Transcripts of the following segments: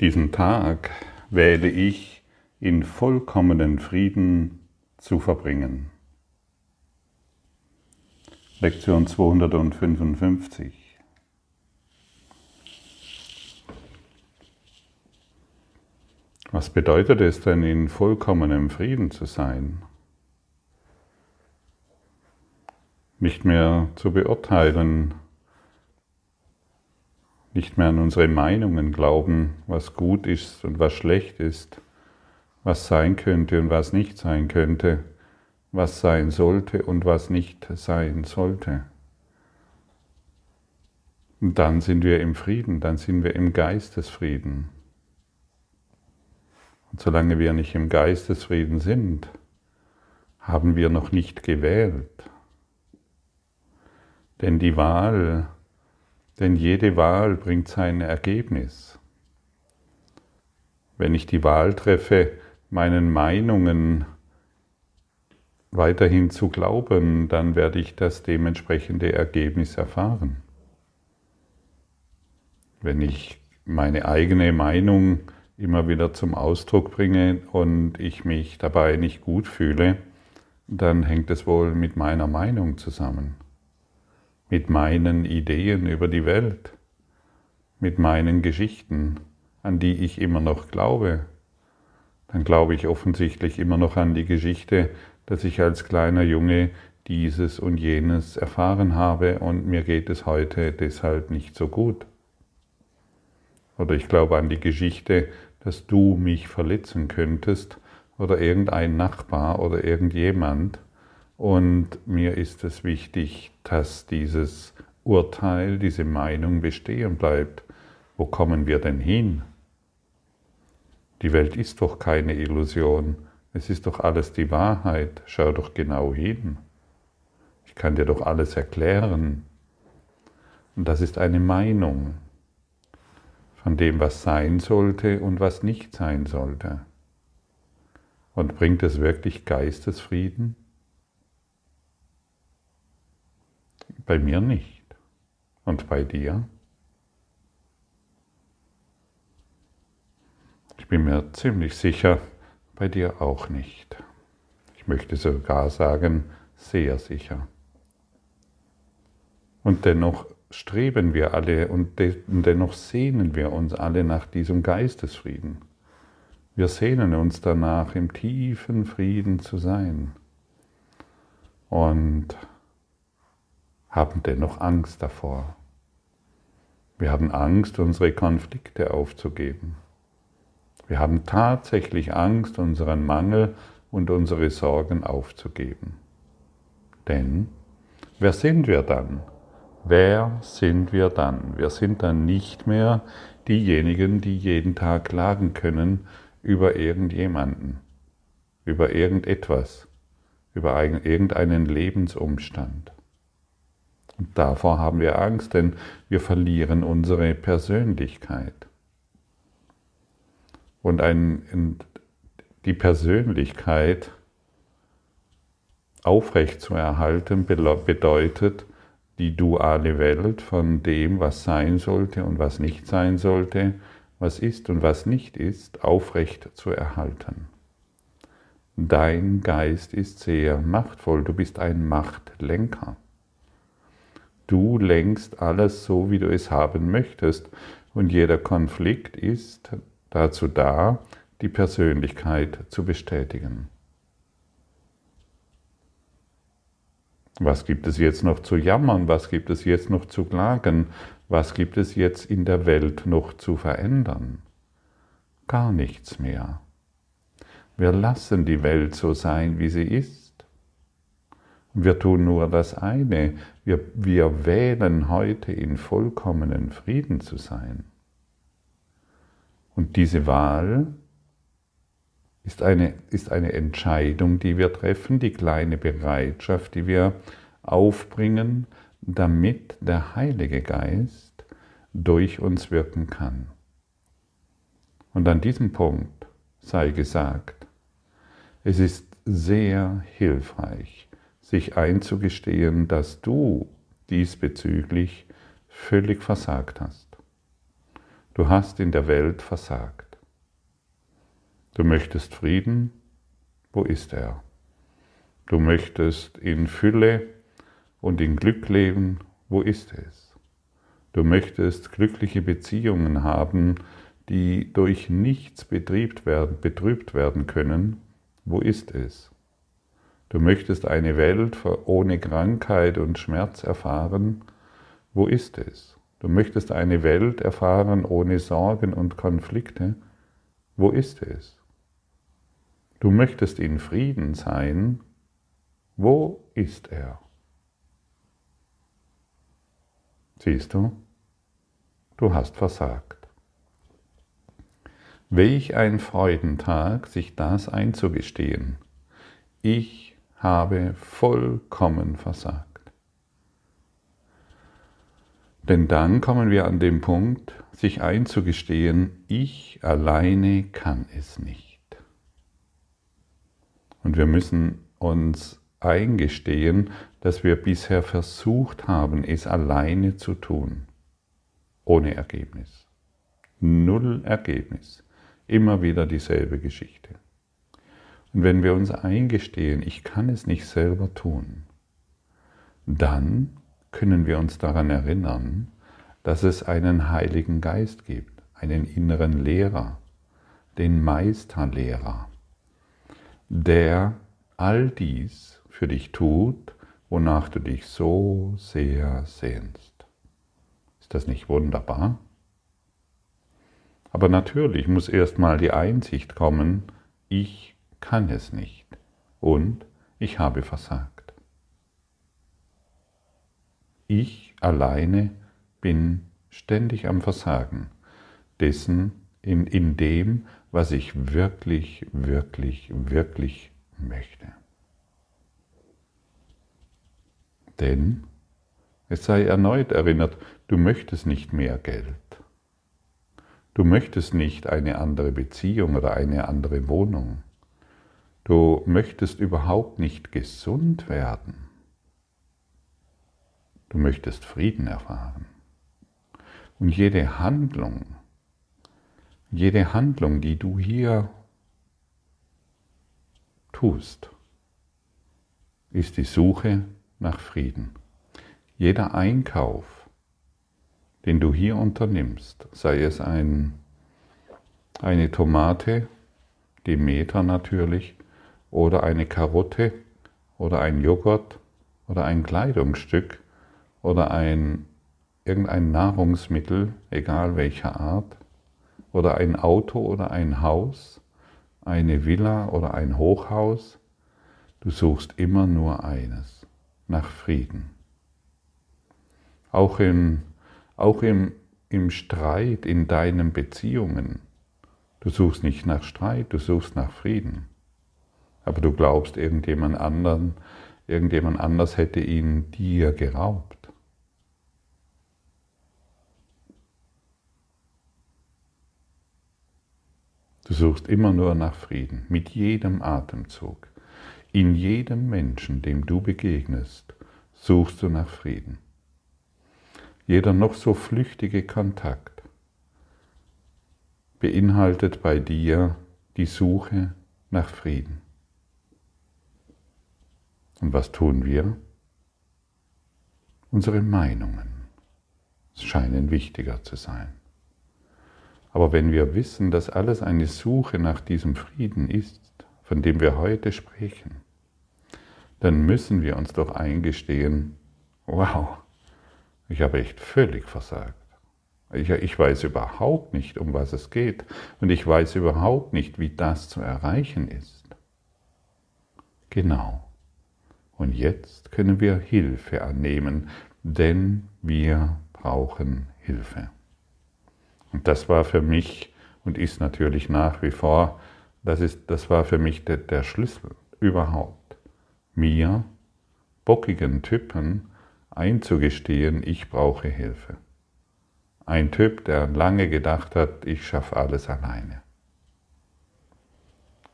Diesen Tag wähle ich in vollkommenen Frieden zu verbringen. Lektion 255. Was bedeutet es denn, in vollkommenem Frieden zu sein? Nicht mehr zu beurteilen, nicht mehr an unsere Meinungen glauben, was gut ist und was schlecht ist, was sein könnte und was nicht sein könnte, was sein sollte und was nicht sein sollte. Und dann sind wir im Frieden, dann sind wir im Geistesfrieden. Und solange wir nicht im Geistesfrieden sind, haben wir noch nicht gewählt. Denn die Wahl denn jede Wahl bringt sein Ergebnis. Wenn ich die Wahl treffe, meinen Meinungen weiterhin zu glauben, dann werde ich das dementsprechende Ergebnis erfahren. Wenn ich meine eigene Meinung immer wieder zum Ausdruck bringe und ich mich dabei nicht gut fühle, dann hängt es wohl mit meiner Meinung zusammen mit meinen Ideen über die Welt, mit meinen Geschichten, an die ich immer noch glaube, dann glaube ich offensichtlich immer noch an die Geschichte, dass ich als kleiner Junge dieses und jenes erfahren habe und mir geht es heute deshalb nicht so gut. Oder ich glaube an die Geschichte, dass du mich verletzen könntest oder irgendein Nachbar oder irgendjemand und mir ist es wichtig, dass dieses Urteil, diese Meinung bestehen bleibt. Wo kommen wir denn hin? Die Welt ist doch keine Illusion. Es ist doch alles die Wahrheit. Schau doch genau hin. Ich kann dir doch alles erklären. Und das ist eine Meinung von dem, was sein sollte und was nicht sein sollte. Und bringt es wirklich Geistesfrieden? Bei mir nicht. Und bei dir? Ich bin mir ziemlich sicher, bei dir auch nicht. Ich möchte sogar sagen, sehr sicher. Und dennoch streben wir alle und dennoch sehnen wir uns alle nach diesem Geistesfrieden. Wir sehnen uns danach, im tiefen Frieden zu sein. Und haben dennoch Angst davor. Wir haben Angst, unsere Konflikte aufzugeben. Wir haben tatsächlich Angst, unseren Mangel und unsere Sorgen aufzugeben. Denn wer sind wir dann? Wer sind wir dann? Wir sind dann nicht mehr diejenigen, die jeden Tag klagen können über irgendjemanden, über irgendetwas, über irgendeinen Lebensumstand. Und davor haben wir Angst, denn wir verlieren unsere Persönlichkeit. Und ein, die Persönlichkeit aufrecht zu erhalten bedeutet, die duale Welt von dem, was sein sollte und was nicht sein sollte, was ist und was nicht ist, aufrecht zu erhalten. Dein Geist ist sehr machtvoll, du bist ein Machtlenker. Du lenkst alles so, wie du es haben möchtest. Und jeder Konflikt ist dazu da, die Persönlichkeit zu bestätigen. Was gibt es jetzt noch zu jammern? Was gibt es jetzt noch zu klagen? Was gibt es jetzt in der Welt noch zu verändern? Gar nichts mehr. Wir lassen die Welt so sein, wie sie ist. Wir tun nur das eine, wir, wir wählen heute in vollkommenen Frieden zu sein. Und diese Wahl ist eine, ist eine Entscheidung, die wir treffen, die kleine Bereitschaft, die wir aufbringen, damit der Heilige Geist durch uns wirken kann. Und an diesem Punkt sei gesagt, es ist sehr hilfreich, sich einzugestehen, dass du diesbezüglich völlig versagt hast. Du hast in der Welt versagt. Du möchtest Frieden, wo ist er? Du möchtest in Fülle und in Glück leben, wo ist es? Du möchtest glückliche Beziehungen haben, die durch nichts betrübt werden, können, wo ist es? Du möchtest eine Welt ohne Krankheit und Schmerz erfahren, wo ist es? Du möchtest eine Welt erfahren ohne Sorgen und Konflikte, wo ist es? Du möchtest in Frieden sein, wo ist er? Siehst du, du hast versagt. Welch ein Freudentag, sich das einzugestehen. Ich habe vollkommen versagt. Denn dann kommen wir an den Punkt, sich einzugestehen, ich alleine kann es nicht. Und wir müssen uns eingestehen, dass wir bisher versucht haben, es alleine zu tun. Ohne Ergebnis. Null Ergebnis. Immer wieder dieselbe Geschichte. Und wenn wir uns eingestehen, ich kann es nicht selber tun, dann können wir uns daran erinnern, dass es einen Heiligen Geist gibt, einen inneren Lehrer, den Meisterlehrer, der all dies für dich tut, wonach du dich so sehr sehnst. Ist das nicht wunderbar? Aber natürlich muss erstmal die Einsicht kommen, ich kann es nicht und ich habe versagt. Ich alleine bin ständig am Versagen dessen in, in dem, was ich wirklich, wirklich, wirklich möchte. Denn es sei erneut erinnert, du möchtest nicht mehr Geld. Du möchtest nicht eine andere Beziehung oder eine andere Wohnung. Du möchtest überhaupt nicht gesund werden. Du möchtest Frieden erfahren. Und jede Handlung, jede Handlung, die du hier tust, ist die Suche nach Frieden. Jeder Einkauf, den du hier unternimmst, sei es ein, eine Tomate, die Meter natürlich, oder eine Karotte, oder ein Joghurt, oder ein Kleidungsstück, oder ein, irgendein Nahrungsmittel, egal welcher Art, oder ein Auto oder ein Haus, eine Villa oder ein Hochhaus, du suchst immer nur eines nach Frieden. Auch im, auch im, im Streit in deinen Beziehungen. Du suchst nicht nach Streit, du suchst nach Frieden. Aber du glaubst, irgendjemand anderen, irgendjemand anders hätte ihn dir geraubt. Du suchst immer nur nach Frieden, mit jedem Atemzug. In jedem Menschen, dem du begegnest, suchst du nach Frieden. Jeder noch so flüchtige Kontakt beinhaltet bei dir die Suche nach Frieden. Und was tun wir? Unsere Meinungen scheinen wichtiger zu sein. Aber wenn wir wissen, dass alles eine Suche nach diesem Frieden ist, von dem wir heute sprechen, dann müssen wir uns doch eingestehen, wow, ich habe echt völlig versagt. Ich, ich, weiß überhaupt nicht, um was es geht und ich weiß überhaupt nicht, wie das zu erreichen ist. Genau. Und jetzt können wir Hilfe annehmen, denn wir brauchen Hilfe. Und das war für mich und ist natürlich nach wie vor das, ist, das war für mich der, der Schlüssel überhaupt, mir, bockigen Typen, einzugestehen, ich brauche Hilfe. Ein Typ, der lange gedacht hat, ich schaffe alles alleine.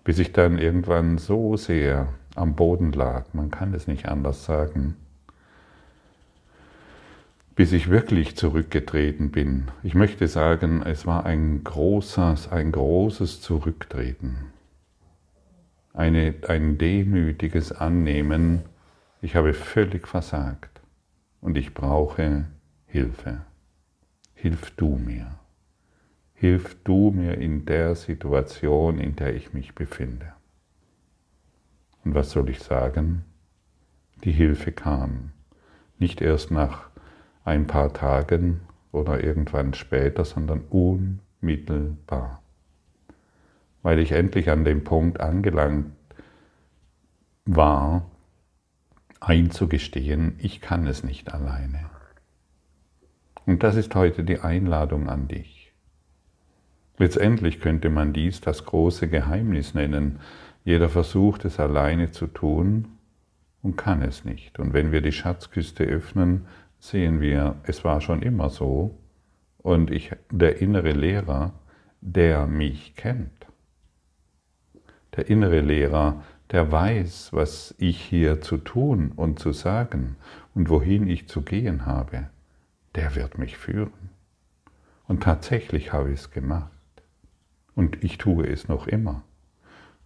Bis ich dann irgendwann so sehr am Boden lag, man kann es nicht anders sagen, bis ich wirklich zurückgetreten bin. Ich möchte sagen, es war ein großes, ein großes Zurücktreten. Eine, ein demütiges Annehmen, ich habe völlig versagt und ich brauche Hilfe. Hilf du mir. Hilf du mir in der Situation, in der ich mich befinde. Und was soll ich sagen? Die Hilfe kam. Nicht erst nach ein paar Tagen oder irgendwann später, sondern unmittelbar. Weil ich endlich an dem Punkt angelangt war, einzugestehen, ich kann es nicht alleine. Und das ist heute die Einladung an dich. Letztendlich könnte man dies das große Geheimnis nennen. Jeder versucht es alleine zu tun und kann es nicht. Und wenn wir die Schatzküste öffnen, sehen wir, es war schon immer so. Und ich, der innere Lehrer, der mich kennt, der innere Lehrer, der weiß, was ich hier zu tun und zu sagen und wohin ich zu gehen habe, der wird mich führen. Und tatsächlich habe ich es gemacht. Und ich tue es noch immer.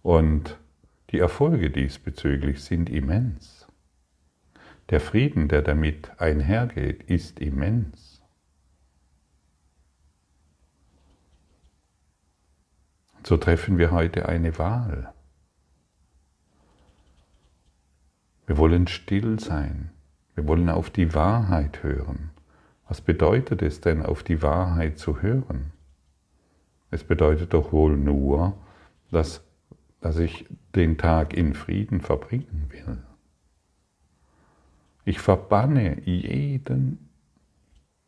Und die Erfolge diesbezüglich sind immens. Der Frieden, der damit einhergeht, ist immens. So treffen wir heute eine Wahl. Wir wollen still sein. Wir wollen auf die Wahrheit hören. Was bedeutet es denn, auf die Wahrheit zu hören? Es bedeutet doch wohl nur, dass, dass ich den Tag in Frieden verbringen will. Ich verbanne jeden,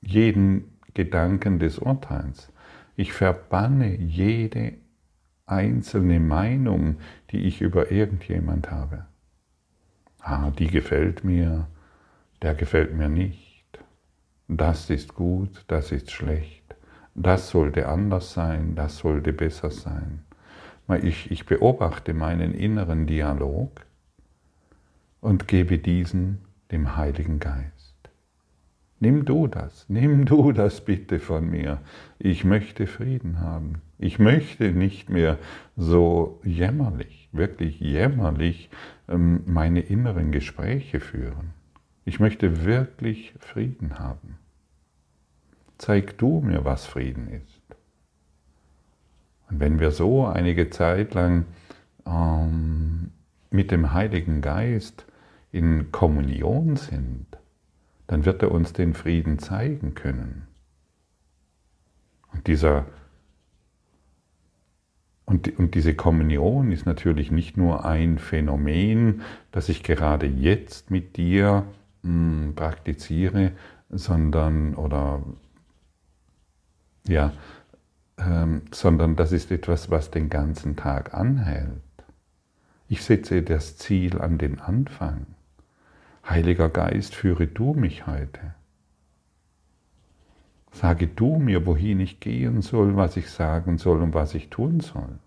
jeden Gedanken des Urteils. Ich verbanne jede einzelne Meinung, die ich über irgendjemand habe. Ah, die gefällt mir, der gefällt mir nicht. Das ist gut, das ist schlecht. Das sollte anders sein, das sollte besser sein. Ich, ich beobachte meinen inneren Dialog und gebe diesen dem Heiligen Geist. Nimm du das, nimm du das bitte von mir. Ich möchte Frieden haben. Ich möchte nicht mehr so jämmerlich, wirklich jämmerlich ähm, meine inneren Gespräche führen. Ich möchte wirklich Frieden haben. Zeig du mir, was Frieden ist. Wenn wir so einige Zeit lang ähm, mit dem Heiligen Geist in Kommunion sind, dann wird er uns den Frieden zeigen können. Und dieser und, und diese Kommunion ist natürlich nicht nur ein Phänomen, das ich gerade jetzt mit dir mh, hm, praktiziere, sondern oder ja, ähm, sondern das ist etwas, was den ganzen Tag anhält. Ich setze das Ziel an den Anfang. Heiliger Geist, führe du mich heute. Sage du mir, wohin ich gehen soll, was ich sagen soll und was ich tun soll.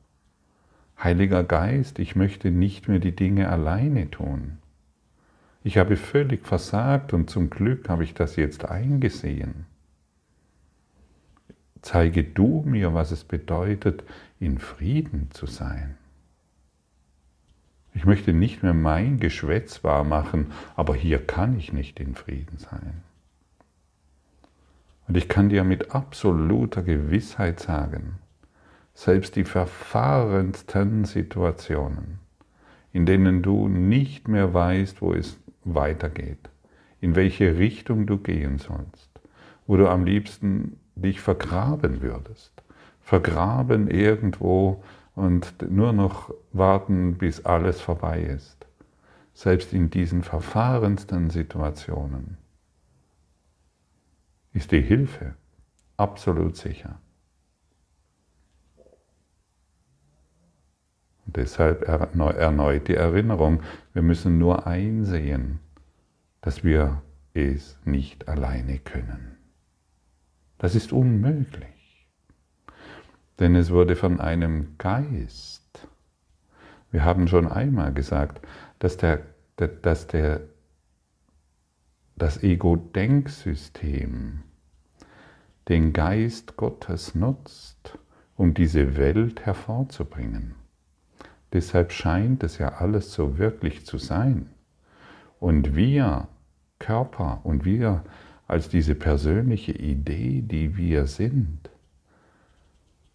Heiliger Geist, ich möchte nicht mehr die Dinge alleine tun. Ich habe völlig versagt und zum Glück habe ich das jetzt eingesehen. Zeige du mir, was es bedeutet, in Frieden zu sein. Ich möchte nicht mehr mein Geschwätz wahrmachen, aber hier kann ich nicht in Frieden sein. Und ich kann dir mit absoluter Gewissheit sagen, selbst die verfahrensten Situationen, in denen du nicht mehr weißt, wo es weitergeht, in welche Richtung du gehen sollst, wo du am liebsten dich vergraben würdest, vergraben irgendwo und nur noch warten, bis alles vorbei ist. Selbst in diesen verfahrensten Situationen ist die Hilfe absolut sicher. Und deshalb erneut die Erinnerung, wir müssen nur einsehen, dass wir es nicht alleine können. Das ist unmöglich. Denn es wurde von einem Geist. Wir haben schon einmal gesagt, dass der, dass der, das Ego-Denksystem den Geist Gottes nutzt, um diese Welt hervorzubringen. Deshalb scheint es ja alles so wirklich zu sein. Und wir Körper und wir als diese persönliche Idee, die wir sind,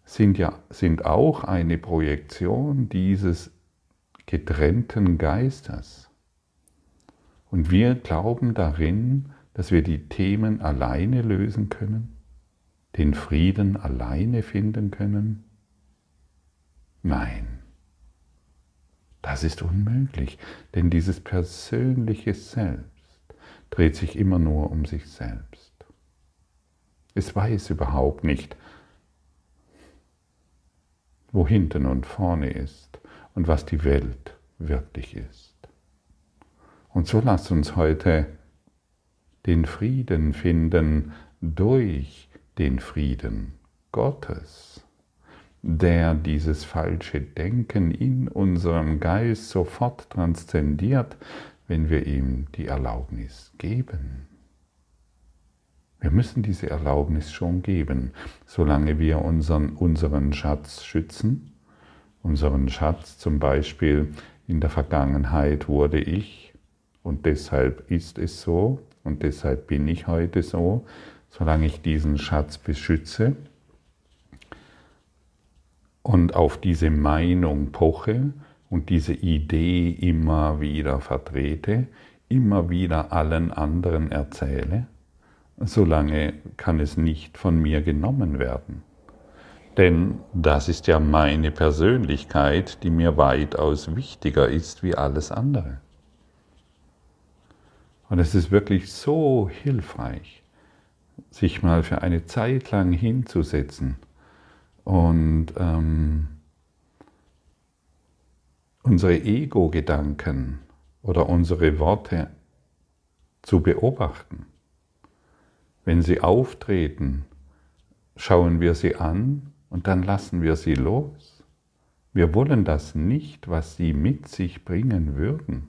sind ja sind auch eine Projektion dieses getrennten Geistes. Und wir glauben darin, dass wir die Themen alleine lösen können, den Frieden alleine finden können. Nein, das ist unmöglich, denn dieses persönliche Selbst dreht sich immer nur um sich selbst. Es weiß überhaupt nicht, wo hinten und vorne ist und was die Welt wirklich ist. Und so lasst uns heute den Frieden finden durch den Frieden Gottes, der dieses falsche Denken in unserem Geist sofort transzendiert, wenn wir ihm die Erlaubnis geben. Wir müssen diese Erlaubnis schon geben, solange wir unseren, unseren Schatz schützen. Unseren Schatz zum Beispiel in der Vergangenheit wurde ich und deshalb ist es so und deshalb bin ich heute so, solange ich diesen Schatz beschütze und auf diese Meinung poche und diese Idee immer wieder vertrete, immer wieder allen anderen erzähle, solange kann es nicht von mir genommen werden. Denn das ist ja meine Persönlichkeit, die mir weitaus wichtiger ist wie alles andere. Und es ist wirklich so hilfreich, sich mal für eine Zeit lang hinzusetzen und ähm, unsere Ego-Gedanken oder unsere Worte zu beobachten. Wenn sie auftreten, schauen wir sie an und dann lassen wir sie los. Wir wollen das nicht, was sie mit sich bringen würden.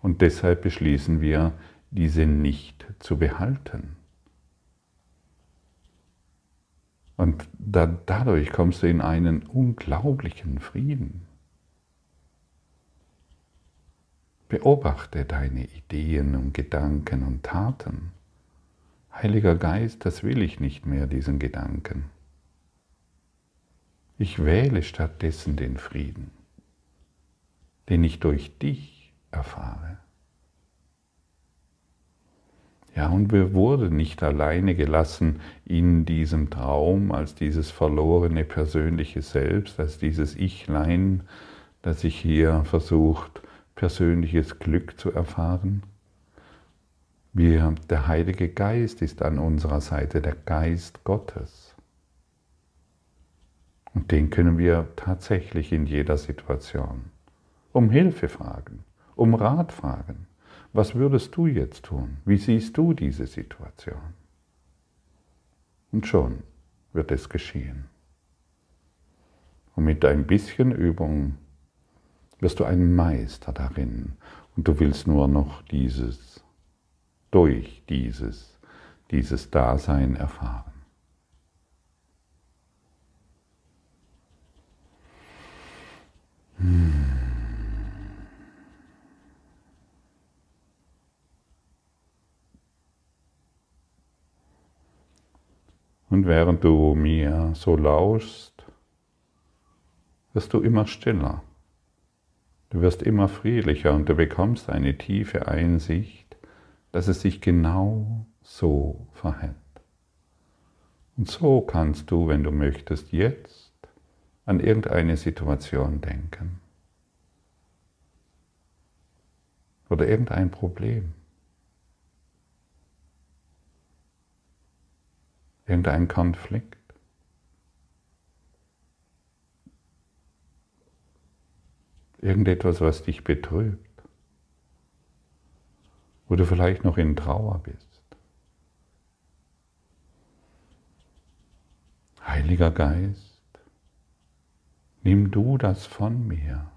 Und deshalb beschließen wir, diese nicht zu behalten. Und da, dadurch kommst du in einen unglaublichen Frieden. Beobachte deine Ideen und Gedanken und Taten. Heiliger Geist, das will ich nicht mehr, diesen Gedanken. Ich wähle stattdessen den Frieden, den ich durch dich erfahre. Ja, und wir wurden nicht alleine gelassen in diesem Traum als dieses verlorene persönliche Selbst, als dieses Ichlein, das sich hier versucht persönliches Glück zu erfahren. Wir, der Heilige Geist ist an unserer Seite, der Geist Gottes. Und den können wir tatsächlich in jeder Situation um Hilfe fragen, um Rat fragen. Was würdest du jetzt tun? Wie siehst du diese Situation? Und schon wird es geschehen. Und mit ein bisschen Übung wirst du ein Meister darin und du willst nur noch dieses, durch dieses, dieses Dasein erfahren. Hm. Und während du mir so lauschst, wirst du immer stiller. Du wirst immer friedlicher und du bekommst eine tiefe Einsicht, dass es sich genau so verhält. Und so kannst du, wenn du möchtest, jetzt an irgendeine Situation denken. Oder irgendein Problem. Irgendein Konflikt. Irgendetwas, was dich betrübt. Wo du vielleicht noch in Trauer bist. Heiliger Geist, nimm du das von mir.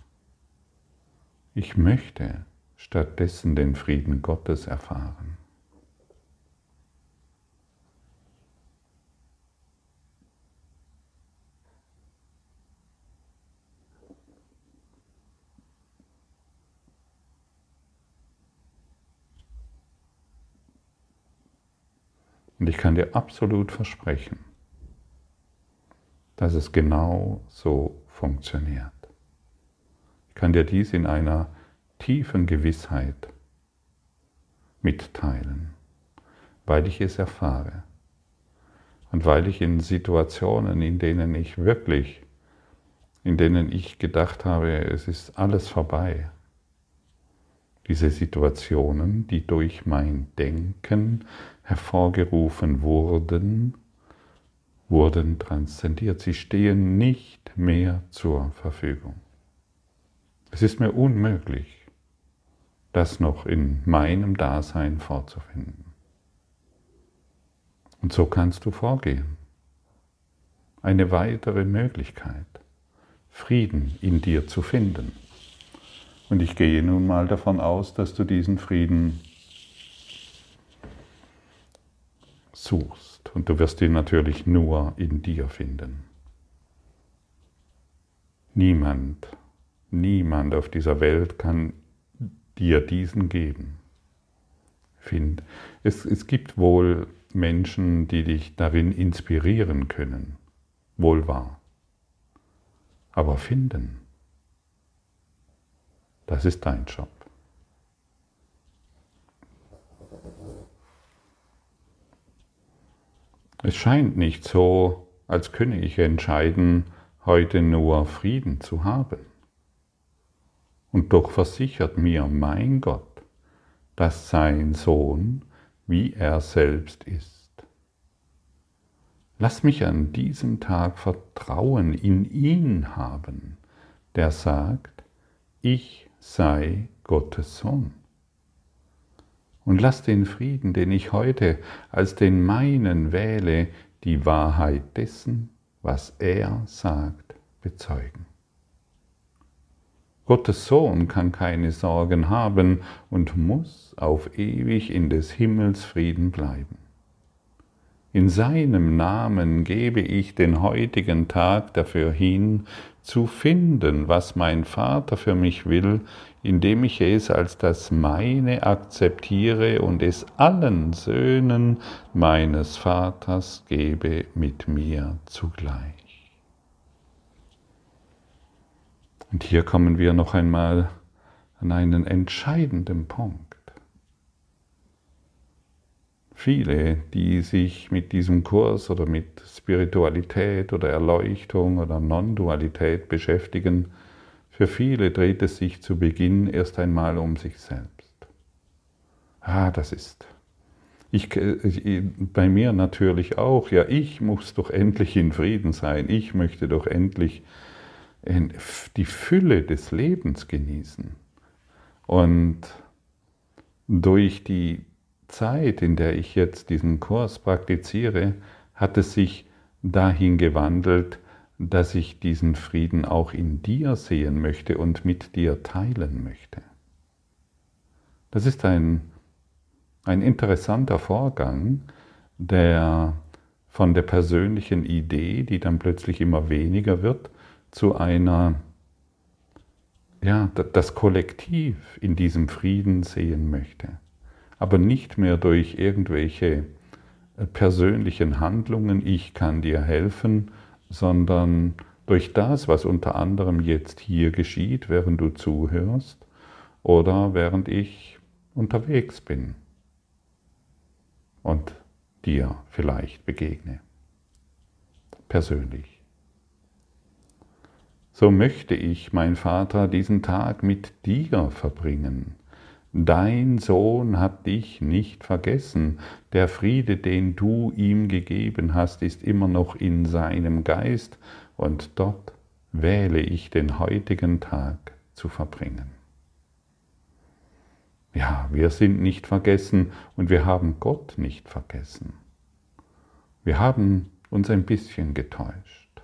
Ich möchte stattdessen den Frieden Gottes erfahren. Und ich kann dir absolut versprechen, dass es genau so funktioniert. Ich kann dir dies in einer tiefen Gewissheit mitteilen, weil ich es erfahre und weil ich in Situationen, in denen ich wirklich, in denen ich gedacht habe, es ist alles vorbei, diese Situationen, die durch mein Denken hervorgerufen wurden, wurden transzendiert. Sie stehen nicht mehr zur Verfügung. Es ist mir unmöglich, das noch in meinem Dasein vorzufinden. Und so kannst du vorgehen. Eine weitere Möglichkeit, Frieden in dir zu finden. Und ich gehe nun mal davon aus, dass du diesen Frieden suchst. Und du wirst ihn natürlich nur in dir finden. Niemand, niemand auf dieser Welt kann dir diesen geben. Find. Es, es gibt wohl Menschen, die dich darin inspirieren können. Wohl wahr. Aber finden, das ist dein Job. Es scheint nicht so, als könne ich entscheiden, heute nur Frieden zu haben. Und doch versichert mir mein Gott, dass sein Sohn, wie er selbst ist. Lass mich an diesem Tag Vertrauen in ihn haben, der sagt, ich sei Gottes Sohn. Und lass den Frieden, den ich heute als den meinen wähle, die Wahrheit dessen, was er sagt, bezeugen. Gottes Sohn kann keine Sorgen haben und muss auf ewig in des Himmels Frieden bleiben. In seinem Namen gebe ich den heutigen Tag dafür hin, zu finden, was mein Vater für mich will, indem ich es als das meine akzeptiere und es allen Söhnen meines Vaters gebe mit mir zugleich. Und hier kommen wir noch einmal an einen entscheidenden Punkt. Viele, die sich mit diesem Kurs oder mit Spiritualität oder Erleuchtung oder Non-Dualität beschäftigen, für viele dreht es sich zu Beginn erst einmal um sich selbst. Ah, das ist. Ich, bei mir natürlich auch. Ja, ich muss doch endlich in Frieden sein. Ich möchte doch endlich die Fülle des Lebens genießen. Und durch die Zeit, in der ich jetzt diesen Kurs praktiziere, hat es sich dahin gewandelt, dass ich diesen Frieden auch in dir sehen möchte und mit dir teilen möchte. Das ist ein, ein interessanter Vorgang, der von der persönlichen Idee, die dann plötzlich immer weniger wird, zu einer, ja, das Kollektiv in diesem Frieden sehen möchte. Aber nicht mehr durch irgendwelche äh, persönlichen Handlungen, ich kann dir helfen, sondern durch das, was unter anderem jetzt hier geschieht, während du zuhörst oder während ich unterwegs bin und dir vielleicht begegne. Persönlich so möchte ich, mein Vater, diesen Tag mit dir verbringen. Dein Sohn hat dich nicht vergessen, der Friede, den du ihm gegeben hast, ist immer noch in seinem Geist, und dort wähle ich den heutigen Tag zu verbringen. Ja, wir sind nicht vergessen und wir haben Gott nicht vergessen. Wir haben uns ein bisschen getäuscht.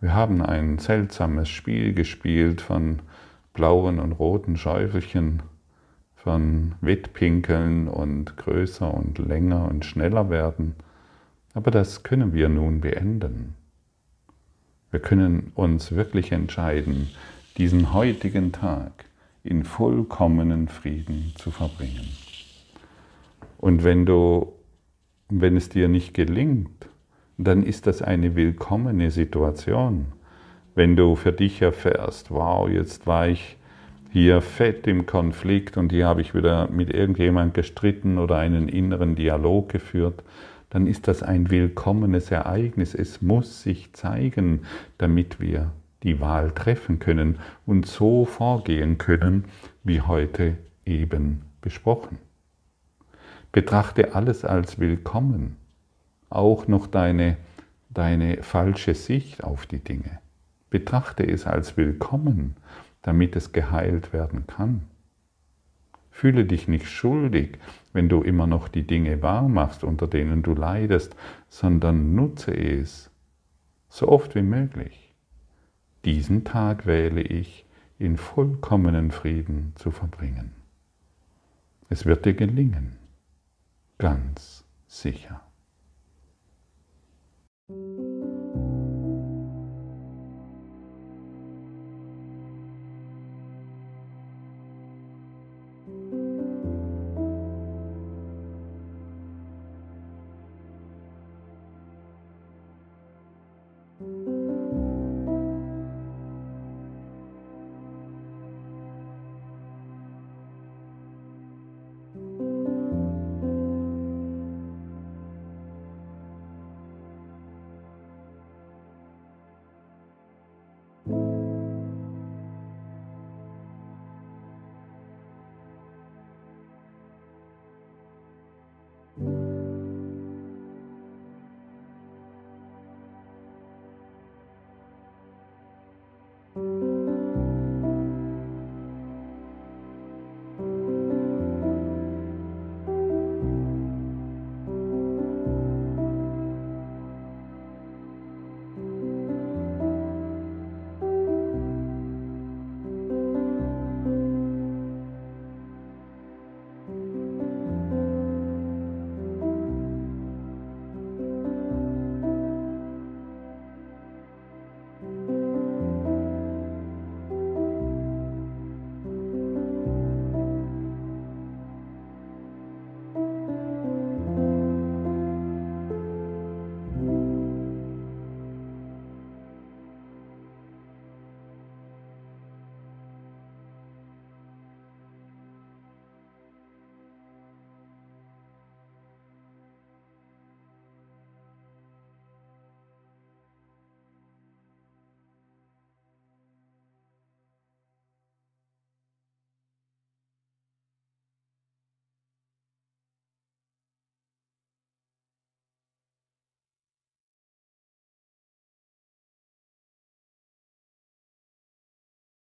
Wir haben ein seltsames Spiel gespielt von blauen und roten Schäufelchen, von Wettpinkeln und größer und länger und schneller werden. Aber das können wir nun beenden. Wir können uns wirklich entscheiden, diesen heutigen Tag in vollkommenen Frieden zu verbringen. Und wenn du wenn es dir nicht gelingt, dann ist das eine willkommene Situation. Wenn du für dich erfährst, wow, jetzt war ich hier fett im Konflikt und hier habe ich wieder mit irgendjemand gestritten oder einen inneren Dialog geführt, dann ist das ein willkommenes Ereignis. Es muss sich zeigen, damit wir die Wahl treffen können und so vorgehen können, wie heute eben besprochen. Betrachte alles als willkommen, auch noch deine, deine falsche Sicht auf die Dinge. Betrachte es als willkommen, damit es geheilt werden kann. Fühle dich nicht schuldig, wenn du immer noch die Dinge wahr machst, unter denen du leidest, sondern nutze es so oft wie möglich. Diesen Tag wähle ich, in vollkommenen Frieden zu verbringen. Es wird dir gelingen ganz sicher.